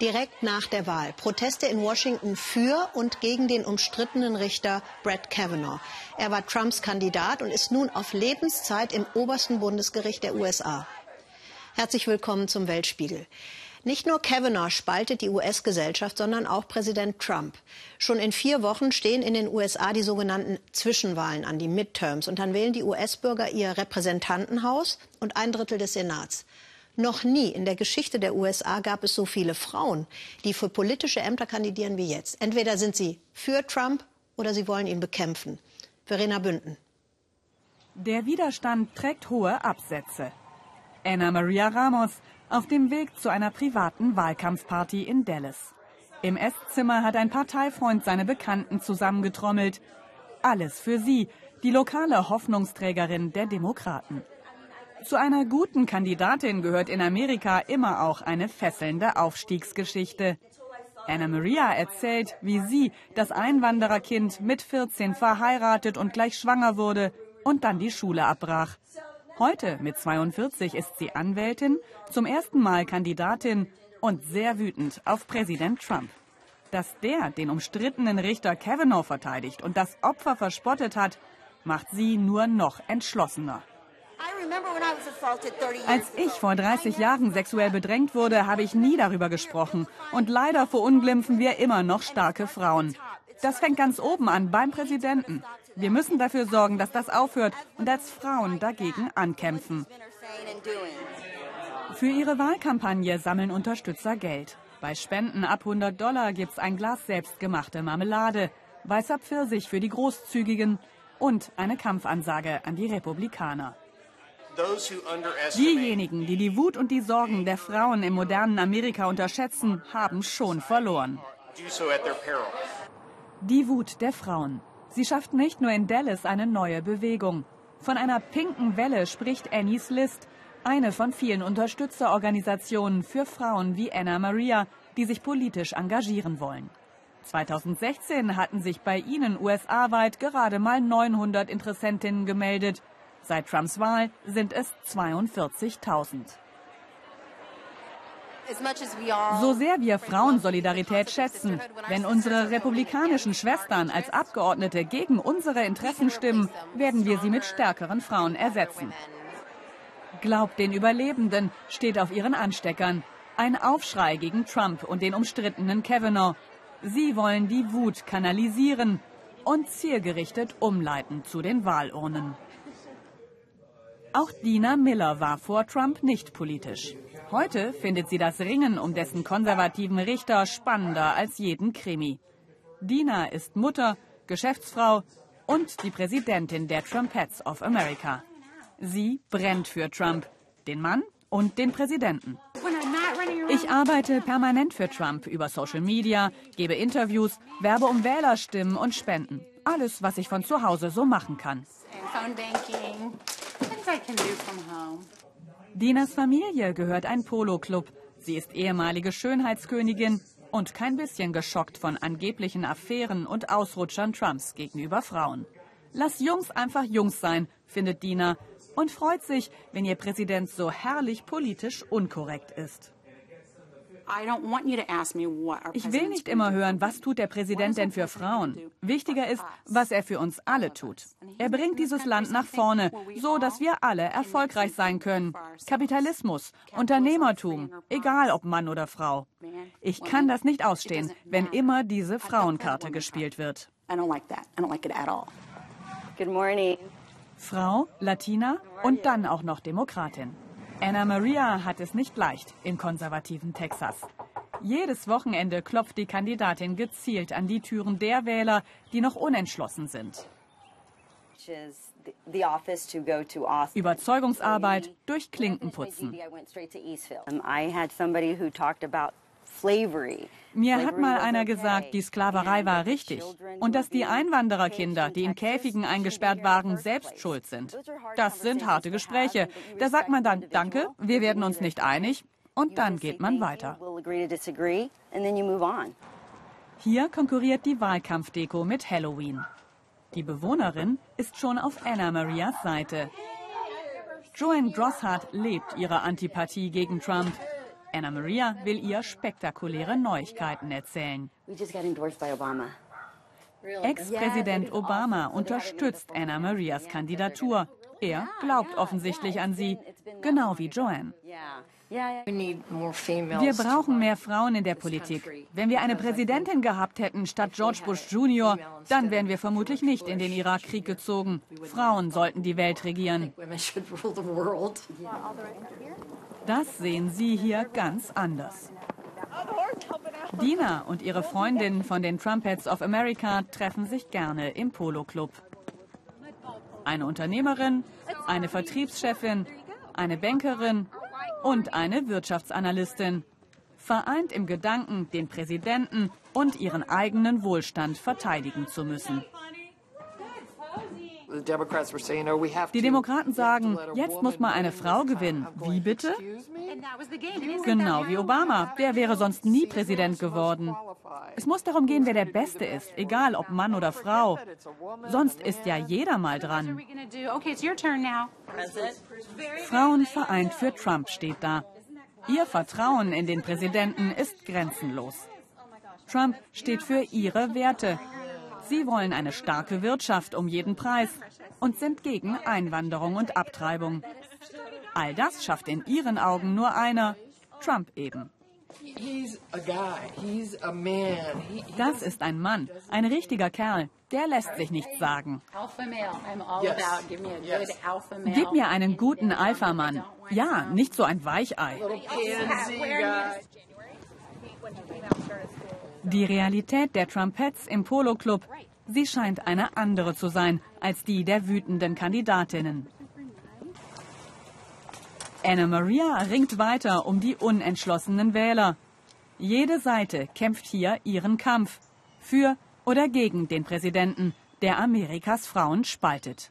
Direkt nach der Wahl Proteste in Washington für und gegen den umstrittenen Richter Brett Kavanaugh. Er war Trumps Kandidat und ist nun auf Lebenszeit im obersten Bundesgericht der USA. Herzlich willkommen zum Weltspiegel. Nicht nur Kavanaugh spaltet die US-Gesellschaft, sondern auch Präsident Trump. Schon in vier Wochen stehen in den USA die sogenannten Zwischenwahlen an, die Midterms. Und dann wählen die US-Bürger ihr Repräsentantenhaus und ein Drittel des Senats. Noch nie in der Geschichte der USA gab es so viele Frauen, die für politische Ämter kandidieren wie jetzt. Entweder sind sie für Trump oder sie wollen ihn bekämpfen. Verena Bünden. Der Widerstand trägt hohe Absätze. Anna Maria Ramos auf dem Weg zu einer privaten Wahlkampfparty in Dallas. Im Esszimmer hat ein Parteifreund seine Bekannten zusammengetrommelt. Alles für sie, die lokale Hoffnungsträgerin der Demokraten. Zu einer guten Kandidatin gehört in Amerika immer auch eine fesselnde Aufstiegsgeschichte. Anna Maria erzählt, wie sie, das Einwandererkind, mit 14 verheiratet und gleich schwanger wurde und dann die Schule abbrach. Heute, mit 42, ist sie Anwältin, zum ersten Mal Kandidatin und sehr wütend auf Präsident Trump. Dass der den umstrittenen Richter Kavanaugh verteidigt und das Opfer verspottet hat, macht sie nur noch entschlossener. Als ich vor 30 Jahren sexuell bedrängt wurde, habe ich nie darüber gesprochen. Und leider verunglimpfen wir immer noch starke Frauen. Das fängt ganz oben an, beim Präsidenten. Wir müssen dafür sorgen, dass das aufhört und als Frauen dagegen ankämpfen. Für ihre Wahlkampagne sammeln Unterstützer Geld. Bei Spenden ab 100 Dollar gibt es ein Glas selbstgemachte Marmelade, weißer Pfirsich für die Großzügigen und eine Kampfansage an die Republikaner. Diejenigen, die die Wut und die Sorgen der Frauen im modernen Amerika unterschätzen, haben schon verloren. Die Wut der Frauen. Sie schafft nicht nur in Dallas eine neue Bewegung. Von einer pinken Welle spricht Annie's List, eine von vielen Unterstützerorganisationen für Frauen wie Anna Maria, die sich politisch engagieren wollen. 2016 hatten sich bei ihnen USA-weit gerade mal 900 Interessentinnen gemeldet. Seit Trumps Wahl sind es 42.000. So sehr wir Frauensolidarität schätzen, wenn unsere republikanischen Schwestern als Abgeordnete gegen unsere Interessen stimmen, werden wir sie mit stärkeren Frauen ersetzen. Glaubt den Überlebenden steht auf ihren Ansteckern. Ein Aufschrei gegen Trump und den umstrittenen Kavanaugh. Sie wollen die Wut kanalisieren und zielgerichtet umleiten zu den Wahlurnen. Auch Dina Miller war vor Trump nicht politisch. Heute findet sie das Ringen um dessen konservativen Richter spannender als jeden Krimi. Dina ist Mutter, Geschäftsfrau und die Präsidentin der Trumpettes of America. Sie brennt für Trump, den Mann und den Präsidenten. Ich arbeite permanent für Trump über Social Media, gebe Interviews, werbe um Wählerstimmen und Spenden. Alles, was ich von zu Hause so machen kann. Dinas Familie gehört ein Polo-Club. Sie ist ehemalige Schönheitskönigin und kein bisschen geschockt von angeblichen Affären und Ausrutschern Trumps gegenüber Frauen. Lass Jungs einfach Jungs sein, findet Dina und freut sich, wenn ihr Präsident so herrlich politisch unkorrekt ist. Ich will nicht immer hören, was tut der Präsident denn für Frauen. Wichtiger ist, was er für uns alle tut. Er bringt dieses Land nach vorne, so dass wir alle erfolgreich sein können. Kapitalismus, Unternehmertum, egal ob Mann oder Frau. Ich kann das nicht ausstehen, wenn immer diese Frauenkarte gespielt wird. Frau, Latina und dann auch noch Demokratin. Anna Maria hat es nicht leicht im konservativen Texas. Jedes Wochenende klopft die Kandidatin gezielt an die Türen der Wähler, die noch unentschlossen sind. Überzeugungsarbeit durch Klinkenputzen. Mir hat mal einer gesagt, die Sklaverei war richtig und dass die Einwandererkinder, die in Käfigen eingesperrt waren, selbst schuld sind. Das sind harte Gespräche. Da sagt man dann, danke, wir werden uns nicht einig und dann geht man weiter. Hier konkurriert die Wahlkampfdeko mit Halloween. Die Bewohnerin ist schon auf Anna Marias Seite. Joanne Drosshardt lebt ihre Antipathie gegen Trump Anna Maria will ihr spektakuläre Neuigkeiten erzählen. Ex-Präsident Obama unterstützt Anna Marias Kandidatur. Er glaubt offensichtlich an sie, genau wie Joanne. Wir brauchen mehr Frauen in der Politik. Wenn wir eine Präsidentin gehabt hätten statt George Bush Jr., dann wären wir vermutlich nicht in den Irakkrieg gezogen. Frauen sollten die Welt regieren. Das sehen Sie hier ganz anders. Dina und ihre Freundin von den Trumpets of America treffen sich gerne im Polo Club. Eine Unternehmerin, eine Vertriebschefin, eine Bankerin und eine Wirtschaftsanalystin. Vereint im Gedanken, den Präsidenten und ihren eigenen Wohlstand verteidigen zu müssen. Die Demokraten sagen, jetzt muss mal eine Frau gewinnen. Wie bitte? Genau wie Obama. Der wäre sonst nie Präsident geworden. Es muss darum gehen, wer der Beste ist, egal ob Mann oder Frau. Sonst ist ja jeder mal dran. Frauen vereint für Trump steht da. Ihr Vertrauen in den Präsidenten ist grenzenlos. Trump steht für ihre Werte, Sie wollen eine starke Wirtschaft um jeden Preis und sind gegen Einwanderung und Abtreibung. All das schafft in ihren Augen nur einer, Trump eben. Das ist ein Mann, ein richtiger Kerl. Der lässt sich nichts sagen. Gib mir einen guten Alpha-Mann. Ja, nicht so ein Weichei. Die Realität der Trumpets im Polo Club, sie scheint eine andere zu sein als die der wütenden Kandidatinnen. Anna Maria ringt weiter um die unentschlossenen Wähler. Jede Seite kämpft hier ihren Kampf für oder gegen den Präsidenten, der Amerikas Frauen spaltet.